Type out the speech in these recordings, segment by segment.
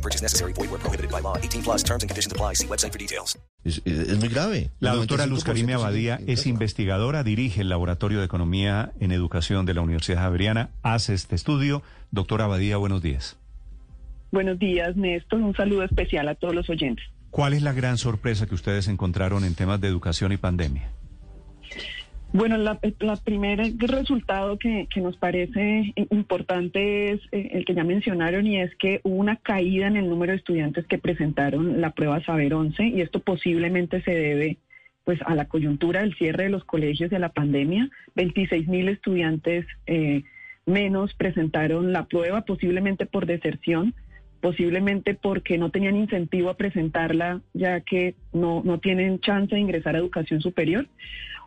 No purchase necessary. Void where prohibited by law. 18 plus terms and conditions apply. See website for details. Es, es muy grave. La doctora Luz 95% Karime Abadía sí, es sí. investigadora, dirige el Laboratorio de Economía en Educación de la Universidad Javeriana, hace este estudio. Doctora Abadía, buenos días. Buenos días, Néstor. Un saludo especial a todos los oyentes. ¿Cuál es la gran sorpresa que ustedes encontraron en temas de educación y pandemia? Bueno, la, la primer resultado que, que nos parece importante es eh, el que ya mencionaron y es que hubo una caída en el número de estudiantes que presentaron la prueba Saber 11 y esto posiblemente se debe pues a la coyuntura del cierre de los colegios de la pandemia. 26 mil estudiantes eh, menos presentaron la prueba, posiblemente por deserción, posiblemente porque no tenían incentivo a presentarla ya que no, no tienen chance de ingresar a educación superior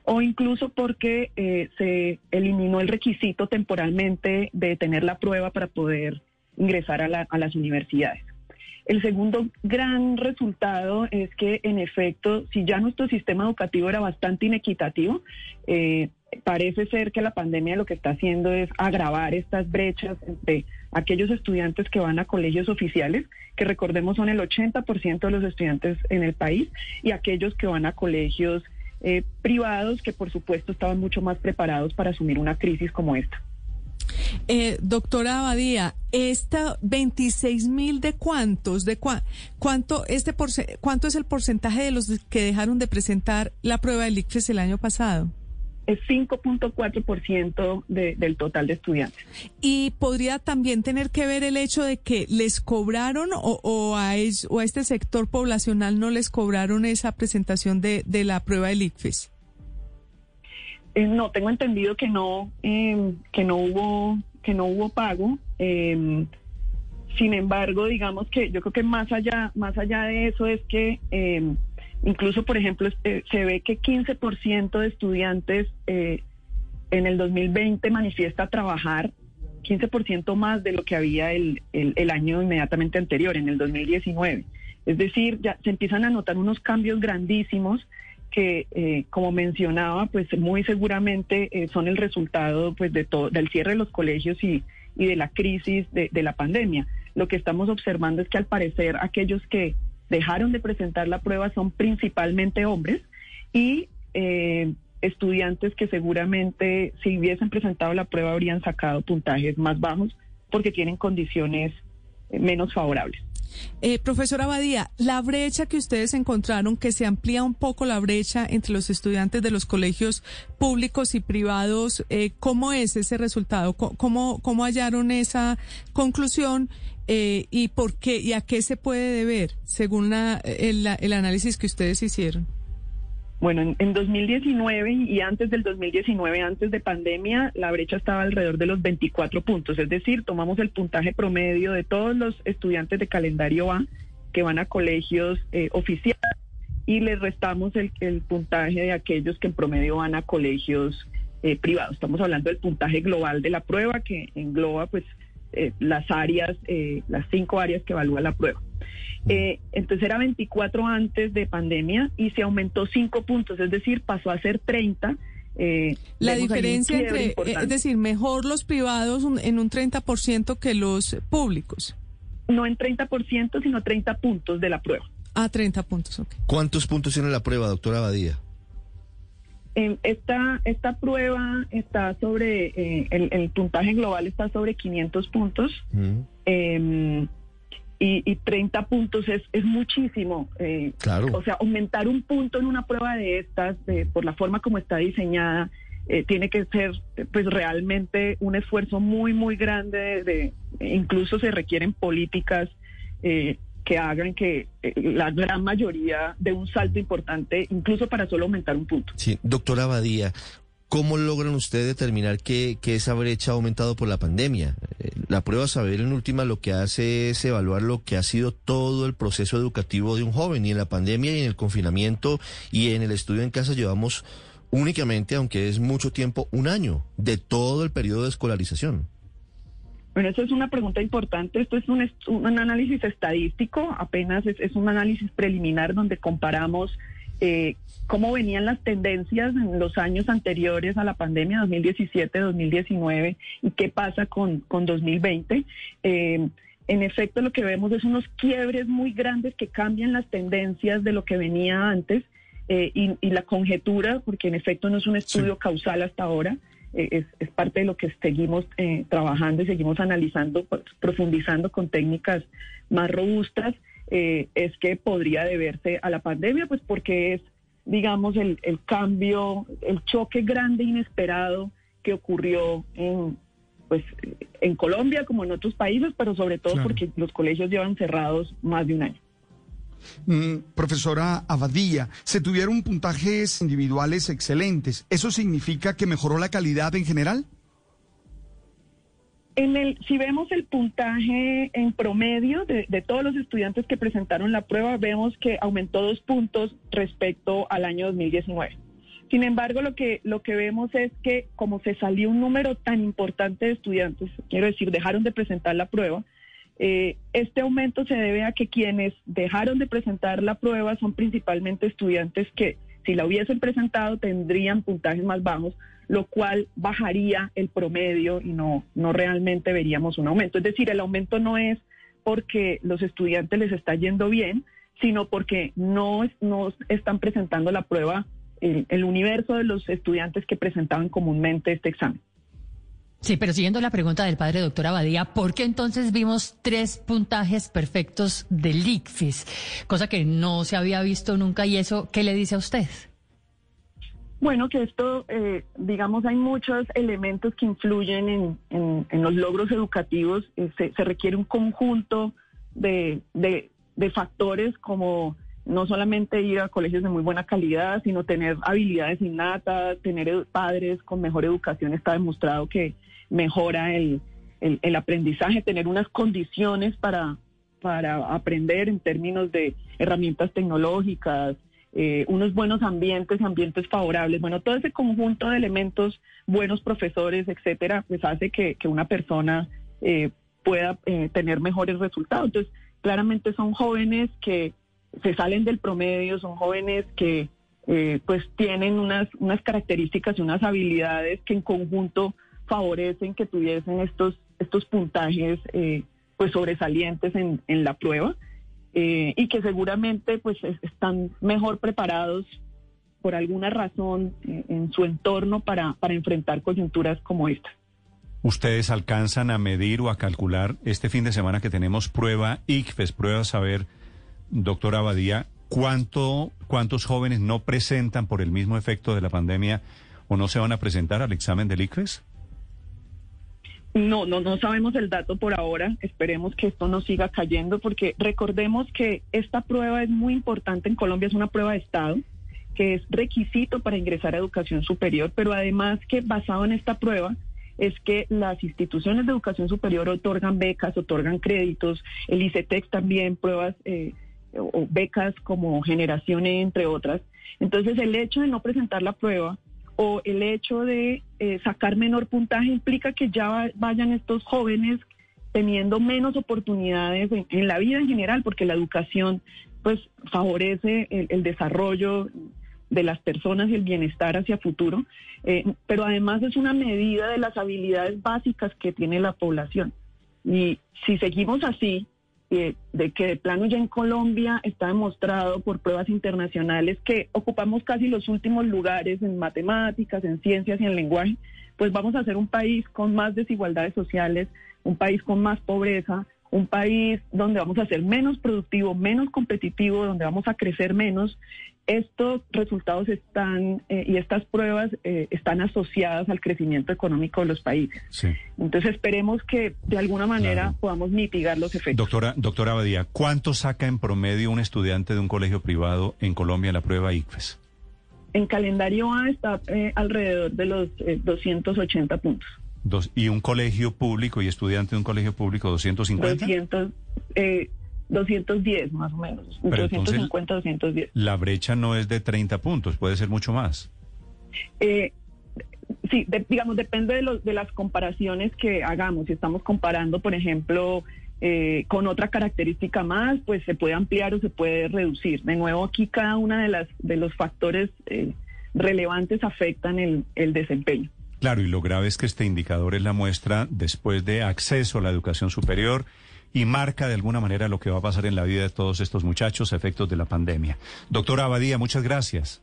o incluso porque eh, se eliminó el requisito temporalmente de tener la prueba para poder ingresar a, la- a las universidades. El segundo gran resultado es que, en efecto, si ya nuestro sistema educativo era bastante inequitativo, eh, parece ser que la pandemia lo que está haciendo es agravar estas brechas entre aquellos estudiantes que van a colegios oficiales, que recordemos son el 80% de los estudiantes en el país, y aquellos que van a colegios eh, privados que por supuesto estaban mucho más preparados para asumir una crisis como esta. Eh, doctora Abadía, esta 26 mil de cuántos, de cua- cuánto este porce- cuánto es el porcentaje de los que dejaron de presentar la prueba del ICFES el año pasado? Es 5.4% de, del total de estudiantes. Y podría también tener que ver el hecho de que les cobraron o, o a, es- o a este sector poblacional no les cobraron esa presentación de, de la prueba del ICFES. Eh, no, tengo entendido que no, eh, que no hubo, que no hubo pago. Eh, sin embargo, digamos que yo creo que más allá, más allá de eso es que eh, incluso, por ejemplo, este, se ve que 15% de estudiantes eh, en el 2020 manifiesta trabajar 15% más de lo que había el, el, año inmediatamente anterior, en el 2019. Es decir, ya se empiezan a notar unos cambios grandísimos que, eh, como mencionaba, pues muy seguramente eh, son el resultado pues de todo, del cierre de los colegios y, y de la crisis de, de la pandemia. Lo que estamos observando es que al parecer aquellos que dejaron de presentar la prueba son principalmente hombres y eh, estudiantes que seguramente si hubiesen presentado la prueba habrían sacado puntajes más bajos porque tienen condiciones eh, menos favorables. Eh, profesora Abadía, la brecha que ustedes encontraron, que se amplía un poco la brecha entre los estudiantes de los colegios públicos y privados, eh, ¿cómo es ese resultado? ¿Cómo, cómo hallaron esa conclusión eh, y por qué y a qué se puede deber según la- el análisis que ustedes hicieron? Bueno, en, en 2019 y antes del 2019, antes de pandemia, la brecha estaba alrededor de los 24 puntos. Es decir, tomamos el puntaje promedio de todos los estudiantes de calendario A que van a colegios eh, oficiales y les restamos el, puntaje de aquellos que en promedio van a colegios eh, privados. Estamos hablando del puntaje global de la prueba que engloba pues eh, las áreas, eh, las cinco áreas que evalúa la prueba. Eh, entonces era 24 antes de pandemia y se aumentó 5 puntos, es decir, pasó a ser 30. eh, La diferencia entre, eh, importante. es decir, mejor los privados un- en un 30% que los públicos. no en 30%, sino 30 puntos de la prueba. A 30 puntos, ok. ¿Cuántos puntos tiene la prueba, doctora Abadía? Eh, esta, esta prueba está sobre, eh, el, el puntaje global está sobre 500 puntos. Mm, eh, y, y 30 puntos es, es muchísimo. eh, Claro. O sea, aumentar un punto en una prueba de estas, eh, por la forma como está diseñada, eh, tiene que ser pues realmente un esfuerzo muy, muy grande. De, de- incluso se requieren políticas eh, que hagan que eh, la gran mayoría de un salto importante, incluso para solo aumentar un punto. Sí, doctora Abadía, ¿cómo logran ustedes determinar que, que esa brecha ha aumentado por la pandemia? La prueba saber en última lo que hace es evaluar lo que ha sido todo el proceso educativo de un joven y en la pandemia y en el confinamiento y en el estudio en casa llevamos únicamente, aunque es mucho tiempo, un año de todo el periodo de escolarización. Bueno, eso es una pregunta importante. Esto es un, un análisis estadístico, apenas es, es, un análisis preliminar donde comparamos eh, cómo venían las tendencias en los años anteriores a la pandemia, 2017, 2019, y qué pasa con, con 2020. Eh, en efecto, lo que vemos es unos quiebres muy grandes que cambian las tendencias de lo que venía antes eh, y, y, la conjetura, porque en efecto no es un estudio sí. causal hasta ahora, eh, es, es, parte de lo que seguimos eh, trabajando y seguimos analizando, pues, profundizando con técnicas más robustas, eh, es que podría deberse a la pandemia, pues porque es, digamos, el, el cambio, el choque grande, inesperado que ocurrió en, pues, en Colombia como en otros países, pero sobre todo claro. porque los colegios llevan cerrados más de un año. Mm, profesora Abadía, se tuvieron puntajes individuales excelentes. ¿Eso significa que mejoró la calidad en general? En el, si vemos el puntaje en promedio de, todos los estudiantes que presentaron la prueba, vemos que aumentó dos puntos respecto al año 2019. Sin embargo, lo que, lo que vemos es que como se salió un número tan importante de estudiantes, quiero decir, dejaron de presentar la prueba, eh, este aumento se debe a que quienes dejaron de presentar la prueba son principalmente estudiantes que si la hubiesen presentado tendrían puntajes más bajos, lo cual bajaría el promedio y no, no realmente veríamos un aumento. Es decir, el aumento no es porque los estudiantes les está yendo bien, sino porque no, no están presentando la prueba el, el universo de los estudiantes que presentaban comúnmente este examen. Sí, pero siguiendo la pregunta del padre doctor Abadía, ¿por qué entonces vimos tres puntajes perfectos del ICFES? Cosa que no se había visto nunca y eso, ¿qué le dice a usted? Bueno, que esto, eh, digamos, hay muchos elementos que influyen en, los logros educativos. Eh, se, se, requiere un conjunto de, factores como no solamente ir a colegios de muy buena calidad, sino tener habilidades innatas, tener padres con mejor educación. Está demostrado que mejora el, el, aprendizaje, tener unas condiciones para aprender en términos de herramientas tecnológicas, eh, unos buenos ambientes, ambientes favorables. Bueno, todo ese conjunto de elementos, buenos profesores, etcétera, pues hace que, que una persona eh, pueda eh, tener mejores resultados. Entonces, claramente son jóvenes que se salen del promedio, son jóvenes que eh, pues tienen unas, unas características y unas habilidades que en conjunto favorecen que tuviesen estos, estos puntajes eh, pues sobresalientes en, en la prueba eh, y que seguramente pues están mejor preparados por alguna razón en su entorno para, para enfrentar coyunturas como esta. ¿Ustedes alcanzan a medir o a calcular este fin de semana que tenemos prueba ICFES, prueba saber, doctora Abadía, cuánto, cuántos jóvenes no presentan por el mismo efecto de la pandemia o no se van a presentar al examen del ICFES? No, no, no sabemos el dato por ahora. Esperemos que esto no siga cayendo porque recordemos que esta prueba es muy importante en Colombia, es una prueba de Estado que es requisito para ingresar a educación superior, pero además que basado en esta prueba es que las instituciones de educación superior otorgan becas, otorgan créditos, el ICETEX también pruebas eh, o becas como generación, entre otras. Entonces el hecho de no presentar la prueba o el hecho de eh, sacar menor puntaje implica que ya vayan estos jóvenes teniendo menos oportunidades en, la vida en general, porque la educación pues favorece el, el, desarrollo de las personas y el bienestar hacia futuro, eh, pero además es una medida de las habilidades básicas que tiene la población. Y si seguimos así, de que de plano ya en Colombia está demostrado por pruebas internacionales que ocupamos casi los últimos lugares en matemáticas, en ciencias y en lenguaje, pues vamos a ser un país con más desigualdades sociales, un país con más pobreza, un país donde vamos a ser menos productivo, menos competitivo, donde vamos a crecer menos. Estos resultados están eh, y estas pruebas eh, están asociadas al crecimiento económico de los países. Sí. Entonces esperemos que de alguna manera claro. podamos mitigar los efectos. Doctora, doctora Abadía, ¿cuánto saca en promedio un estudiante de un colegio privado en Colombia la prueba ICFES? En calendario A está eh, alrededor de los 280 puntos. Dos, ¿Y un colegio público y estudiante de un colegio público 250? 200, eh, 210 más o menos. Pero entonces, 250, 210. La brecha no es de 30 puntos, puede ser mucho más. Eh, sí, de- digamos, depende de, los, de las comparaciones que hagamos. Si estamos comparando, por ejemplo, eh, con otra característica más, pues se puede ampliar o se puede reducir. De nuevo, aquí cada una de las de los factores eh, relevantes afectan el, el desempeño. Claro, y lo grave es que este indicador es la muestra después de acceso a la educación superior y marca de alguna manera lo que va a pasar en la vida de todos estos muchachos, efectos de la pandemia. Doctora Abadía, muchas gracias.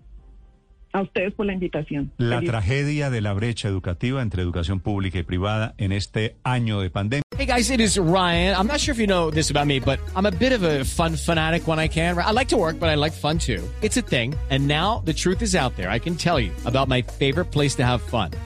A ustedes por la invitación. La Feliz- tragedia de la brecha educativa entre educación pública y privada en este año de pandemia. Hey guys, it is Ryan. I'm not sure if you know this about me, but I'm a bit of a fun fanatic when I can. I like to work, but I like fun too. It's a thing. And now the truth is out there. I can tell you about my favorite place to have fun.